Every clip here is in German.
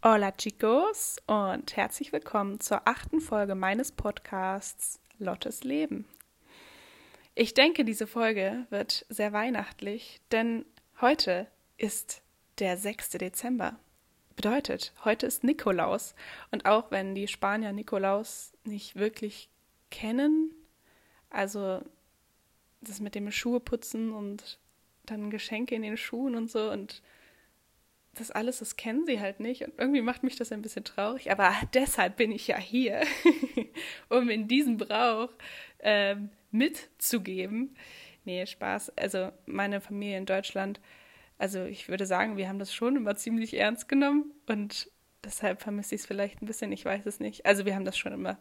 Hola chicos und herzlich willkommen zur achten Folge meines Podcasts Lottes Leben. Ich denke, diese Folge wird sehr weihnachtlich, denn heute ist der 6. Dezember. Bedeutet, heute ist Nikolaus. Und auch wenn die Spanier Nikolaus nicht wirklich kennen, also das mit dem Schuhe putzen und dann Geschenke in den Schuhen und so und das alles, das kennen sie halt nicht. Und irgendwie macht mich das ein bisschen traurig. Aber deshalb bin ich ja hier, um in diesem Brauch ähm, mitzugeben. Nee, Spaß. Also meine Familie in Deutschland, also ich würde sagen, wir haben das schon immer ziemlich ernst genommen. Und deshalb vermisse ich es vielleicht ein bisschen. Ich weiß es nicht. Also wir haben das schon immer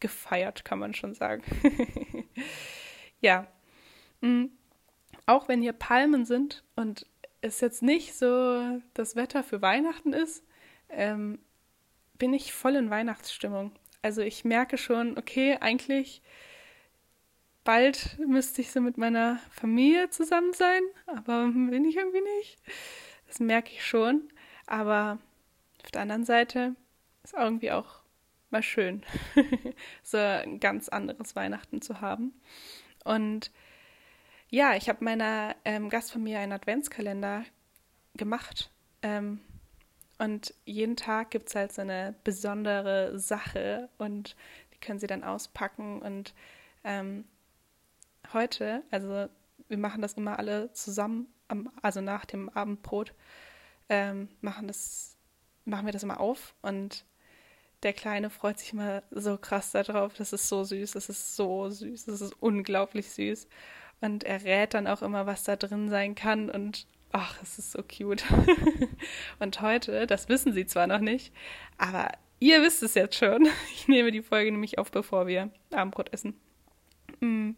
gefeiert, kann man schon sagen. ja. Mhm. Auch wenn hier Palmen sind und es jetzt nicht so das Wetter für Weihnachten ist, ähm, bin ich voll in Weihnachtsstimmung. Also ich merke schon, okay, eigentlich bald müsste ich so mit meiner Familie zusammen sein, aber bin ich irgendwie nicht. Das merke ich schon. Aber auf der anderen Seite ist irgendwie auch mal schön, so ein ganz anderes Weihnachten zu haben. Und ja, ich habe meiner ähm, Gastfamilie einen Adventskalender gemacht. Ähm, und jeden Tag gibt es halt so eine besondere Sache und die können sie dann auspacken. Und ähm, heute, also wir machen das immer alle zusammen, am, also nach dem Abendbrot, ähm, machen, das, machen wir das immer auf. Und der Kleine freut sich immer so krass darauf. Das ist so süß, das ist so süß, das ist unglaublich süß. Und er rät dann auch immer, was da drin sein kann. Und ach, es ist so cute. und heute, das wissen sie zwar noch nicht, aber ihr wisst es jetzt schon. Ich nehme die Folge nämlich auf, bevor wir Abendbrot essen. Mm.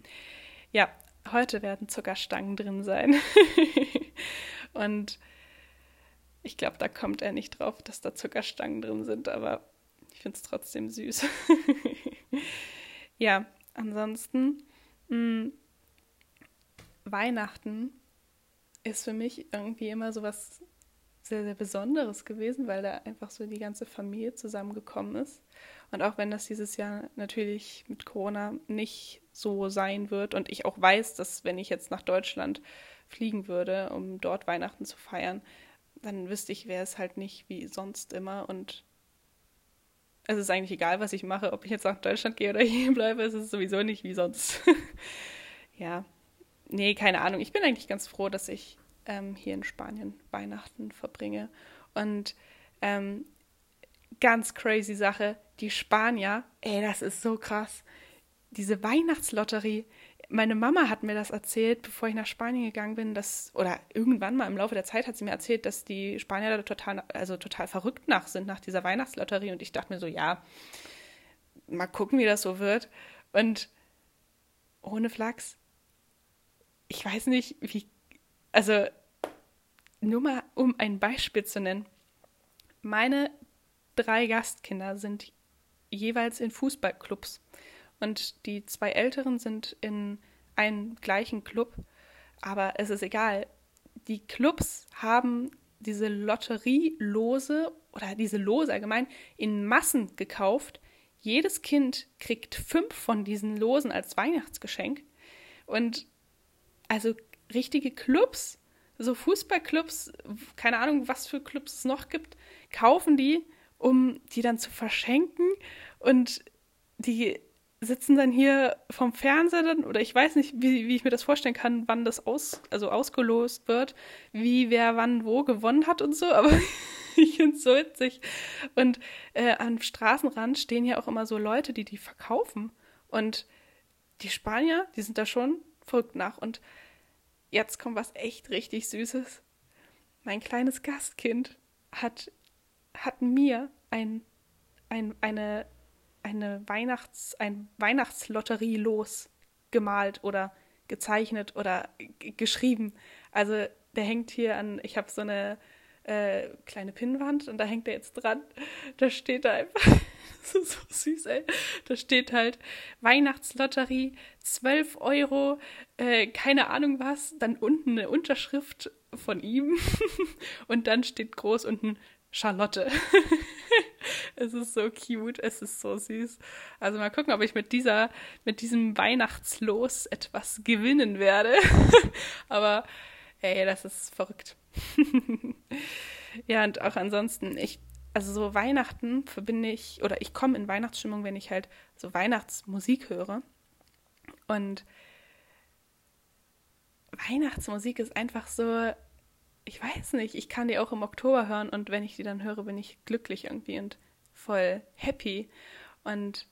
Ja, heute werden Zuckerstangen drin sein. und ich glaube, da kommt er nicht drauf, dass da Zuckerstangen drin sind, aber ich finde es trotzdem süß. ja, ansonsten. Mh, mm, Weihnachten ist für mich irgendwie immer so was sehr, sehr Besonderes gewesen, weil da einfach so die ganze Familie zusammengekommen ist. Und auch wenn das dieses Jahr natürlich mit Corona nicht so sein wird und ich auch weiß, dass wenn ich jetzt nach Deutschland fliegen würde, um dort Weihnachten zu feiern, dann wüsste ich, wäre es halt nicht wie sonst immer und es ist eigentlich egal, was ich mache, ob ich jetzt nach Deutschland gehe oder hier bleibe, es ist sowieso nicht wie sonst. ja, nee, keine Ahnung. Ich bin eigentlich ganz froh, dass ich ähm, hier in Spanien Weihnachten verbringe. Und ähm, ganz crazy Sache, die Spanier, ey, das ist so krass. Diese Weihnachtslotterie, meine Mama hat mir das erzählt, bevor ich nach Spanien gegangen bin, dass, oder irgendwann mal im Laufe der Zeit hat sie mir erzählt, dass die Spanier da total, also total verrückt nach sind, nach dieser Weihnachtslotterie. Und ich dachte mir so, ja, mal gucken, wie das so wird. Und ohne Flachs, ich weiß nicht, wie, also nur mal um ein Beispiel zu nennen. Meine drei Gastkinder sind jeweils in Fußballclubs und die zwei Älteren sind in einem gleichen Club, aber es ist egal. Die Clubs haben diese Lotterielose oder diese Lose allgemein in Massen gekauft. Jedes Kind kriegt fünf von diesen Losen als Weihnachtsgeschenk. Und also richtige Clubs, so Fußballclubs, keine Ahnung, was für Clubs es noch gibt, kaufen die, um die dann zu verschenken und die sitzen dann hier vom Fernseher dann, oder ich weiß nicht, wie, wie ich mir das vorstellen kann, wann das aus, also ausgelost wird, wie wer wann wo gewonnen hat und so, aber ich finde es so witzig. Und äh, am Straßenrand stehen ja auch immer so Leute, die die verkaufen. Und die Spanier, die sind da schon verrückt nach. Und jetzt kommt was echt richtig Süßes. Mein kleines Gastkind hat, hat mir ein, ein, eine, eine Weihnachts-, ein Weihnachtslotterie los gemalt oder gezeichnet oder geschrieben. Also der hängt hier an, ich habe so eine äh, kleine Pinnwand und da hängt er jetzt dran. Da steht da einfach, das ist so süß, ey. Da steht halt Weihnachtslotterie, 12 Euro, äh, keine Ahnung was, dann unten eine Unterschrift von ihm und dann steht groß unten Charlotte. es ist so cute, es ist so süß. Also mal gucken, ob ich mit dieser, mit diesem Weihnachtslos etwas gewinnen werde. Aber ey, das ist verrückt. ja, und auch ansonsten, ich, also so Weihnachten verbinde ich, oder ich komme in Weihnachtsstimmung, wenn ich halt so Weihnachtsmusik höre. Und Weihnachtsmusik ist einfach so, ich weiß nicht, ich kann die auch im Oktober hören und wenn ich die dann höre, bin ich glücklich irgendwie und voll happy. Und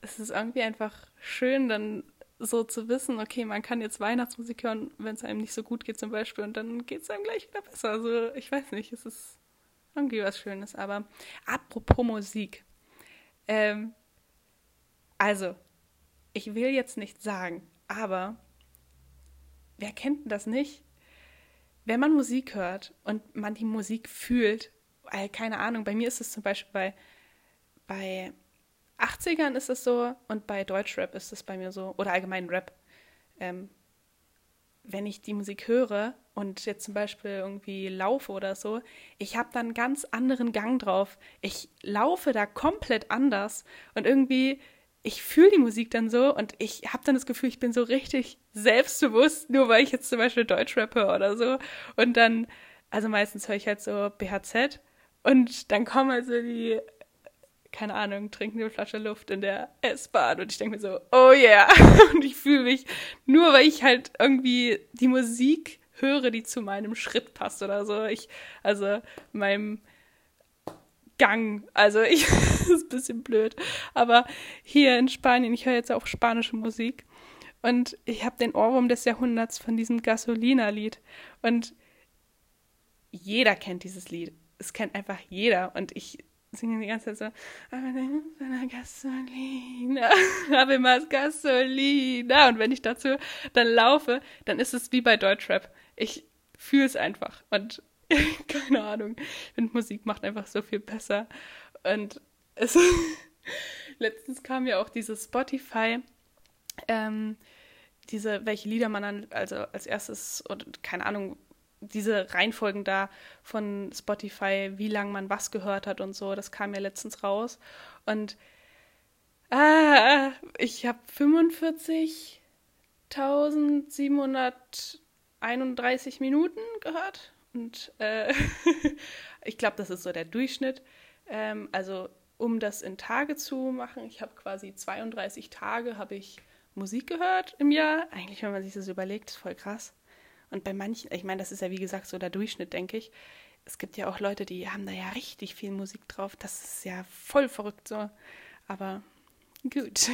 es ist irgendwie einfach schön, dann so zu wissen, okay, man kann jetzt Weihnachtsmusik hören, wenn es einem nicht so gut geht zum Beispiel und dann geht es einem gleich wieder besser. Also ich weiß nicht, es ist irgendwie was Schönes. Aber apropos Musik. Ähm, also, ich will jetzt nicht sagen, aber wer kennt das nicht? Wenn man Musik hört und man die Musik fühlt, weil, keine Ahnung, bei mir ist es zum Beispiel bei, bei 80ern ist es so und bei Deutschrap ist es bei mir so, oder allgemein Rap. Ähm, wenn ich die Musik höre und jetzt zum Beispiel irgendwie laufe oder so, ich habe dann einen ganz anderen Gang drauf. Ich laufe da komplett anders und irgendwie ich fühle die Musik dann so und ich habe dann das Gefühl, ich bin so richtig selbstbewusst, nur weil ich jetzt zum Beispiel Deutschrap höre oder so. Und dann, also meistens höre ich halt so BHZ und dann kommen also die, keine Ahnung, trinken eine Flasche Luft in der S-Bahn und ich denke mir so, oh yeah. Und ich fühle mich, nur weil ich halt irgendwie die Musik höre, die zu meinem Schritt passt oder so. Ich, also meinem Gang. Also ich, das ist ein bisschen blöd. Aber hier in Spanien, ich höre jetzt auch spanische Musik. Und ich habe den Ohrwurm des Jahrhunderts von diesem Gasolina-Lied. Und jeder kennt dieses Lied. Es kennt einfach jeder. Und ich singe die ganze Zeit so, Gasolina, habe immer Gasolina. Und wenn ich dazu dann laufe, dann ist es wie bei Deutschrap. Ich fühle es einfach. Und keine Ahnung. Ich finde, Musik macht einfach so viel besser. Und es letztens kam ja auch dieses Spotify, ähm, diese, welche Lieder man dann, also als erstes, oder keine Ahnung, diese Reihenfolgen da von Spotify, wie lange man was gehört hat und so, das kam ja letztens raus. Und ah, ich habe 45.731 Minuten gehört und äh, ich glaube, das ist so der Durchschnitt. Ähm, also um das in Tage zu machen, ich habe quasi 32 Tage habe ich Musik gehört im Jahr. Eigentlich, wenn man sich das überlegt, ist voll krass. Und bei manchen, ich meine, das ist ja wie gesagt so der Durchschnitt, denke ich. Es gibt ja auch Leute, die haben da ja richtig viel Musik drauf. Das ist ja voll verrückt so. Aber gut.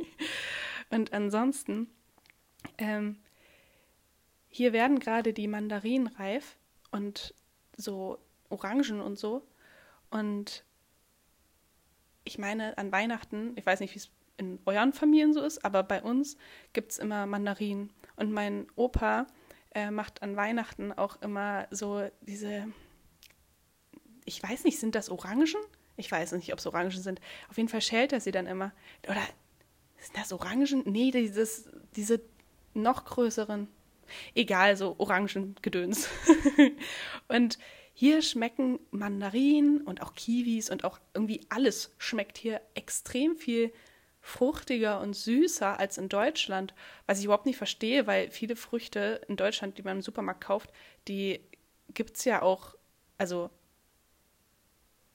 und ansonsten ähm, hier werden gerade die Mandarinen reif und so Orangen und so. Und ich meine, an Weihnachten, ich weiß nicht, wie es in euren Familien so ist, aber bei uns gibt es immer Mandarinen. Und mein Opa äh, macht an Weihnachten auch immer so diese, ich weiß nicht, sind das Orangen? Ich weiß nicht, ob es Orangen sind. Auf jeden Fall schält er sie dann immer. Oder sind das Orangen? Nee, dieses, diese noch größeren. Egal, so Orangengedöns. und hier schmecken Mandarinen und auch Kiwis und auch irgendwie alles schmeckt hier extrem viel fruchtiger und süßer als in Deutschland, was ich überhaupt nicht verstehe, weil viele Früchte in Deutschland, die man im Supermarkt kauft, die gibt es ja auch, also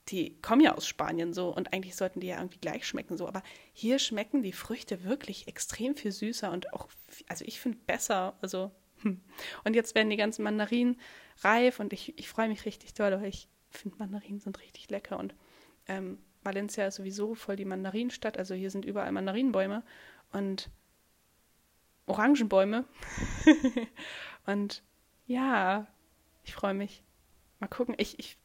die kommen ja aus Spanien so und eigentlich sollten die ja irgendwie gleich schmecken so, aber hier schmecken die Früchte wirklich extrem viel süßer und auch, also ich finde besser, also hm. Und jetzt werden die ganzen Mandarinen reif und ich, ich freue mich richtig doll, weil ich finde, Mandarinen sind richtig lecker und ähm, Valencia ist sowieso voll die Mandarinenstadt, also hier sind überall Mandarinenbäume und Orangenbäume. und ja, ich freue mich. Mal gucken. Ich, ich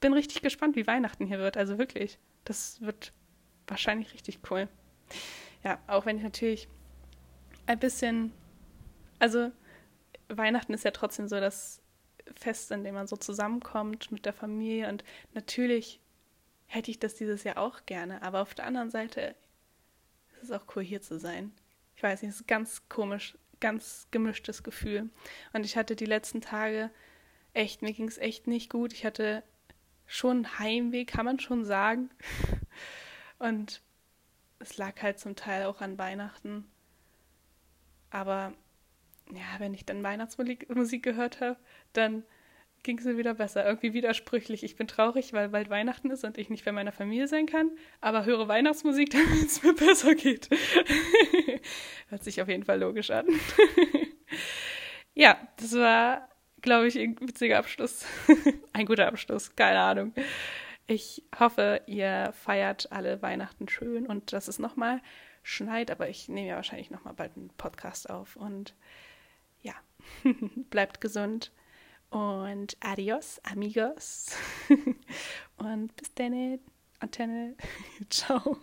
bin richtig gespannt, wie Weihnachten hier wird. Also wirklich, das wird wahrscheinlich richtig cool. Ja, auch wenn ich natürlich ein bisschen, also Weihnachten ist ja trotzdem so das Fest, in dem man so zusammenkommt mit der Familie. Und natürlich hätte ich das dieses Jahr auch gerne. Aber auf der anderen Seite ist es auch cool, hier zu sein. Ich weiß nicht, es ist ganz komisch, ganz gemischtes Gefühl. Und ich hatte die letzten Tage echt, mir ging es echt nicht gut. Ich hatte schon Heimweh, kann man schon sagen. Und es lag halt zum Teil auch an Weihnachten. Aber ja, wenn ich dann Weihnachtsmusik gehört habe, dann ging es mir wieder besser. Irgendwie widersprüchlich. Ich bin traurig, weil bald Weihnachten ist und ich nicht bei meiner Familie sein kann, aber höre Weihnachtsmusik, damit es mir besser geht. Hört sich auf jeden Fall logisch an. ja, das war, glaube ich, ein witziger Abschluss. ein guter Abschluss, keine Ahnung. Ich hoffe, ihr feiert alle Weihnachten schön und dass es nochmal schneit, aber ich nehme ja wahrscheinlich nochmal bald einen Podcast auf und ja, bleibt gesund und adios, amigos. und bis dann, Antenne. Ciao.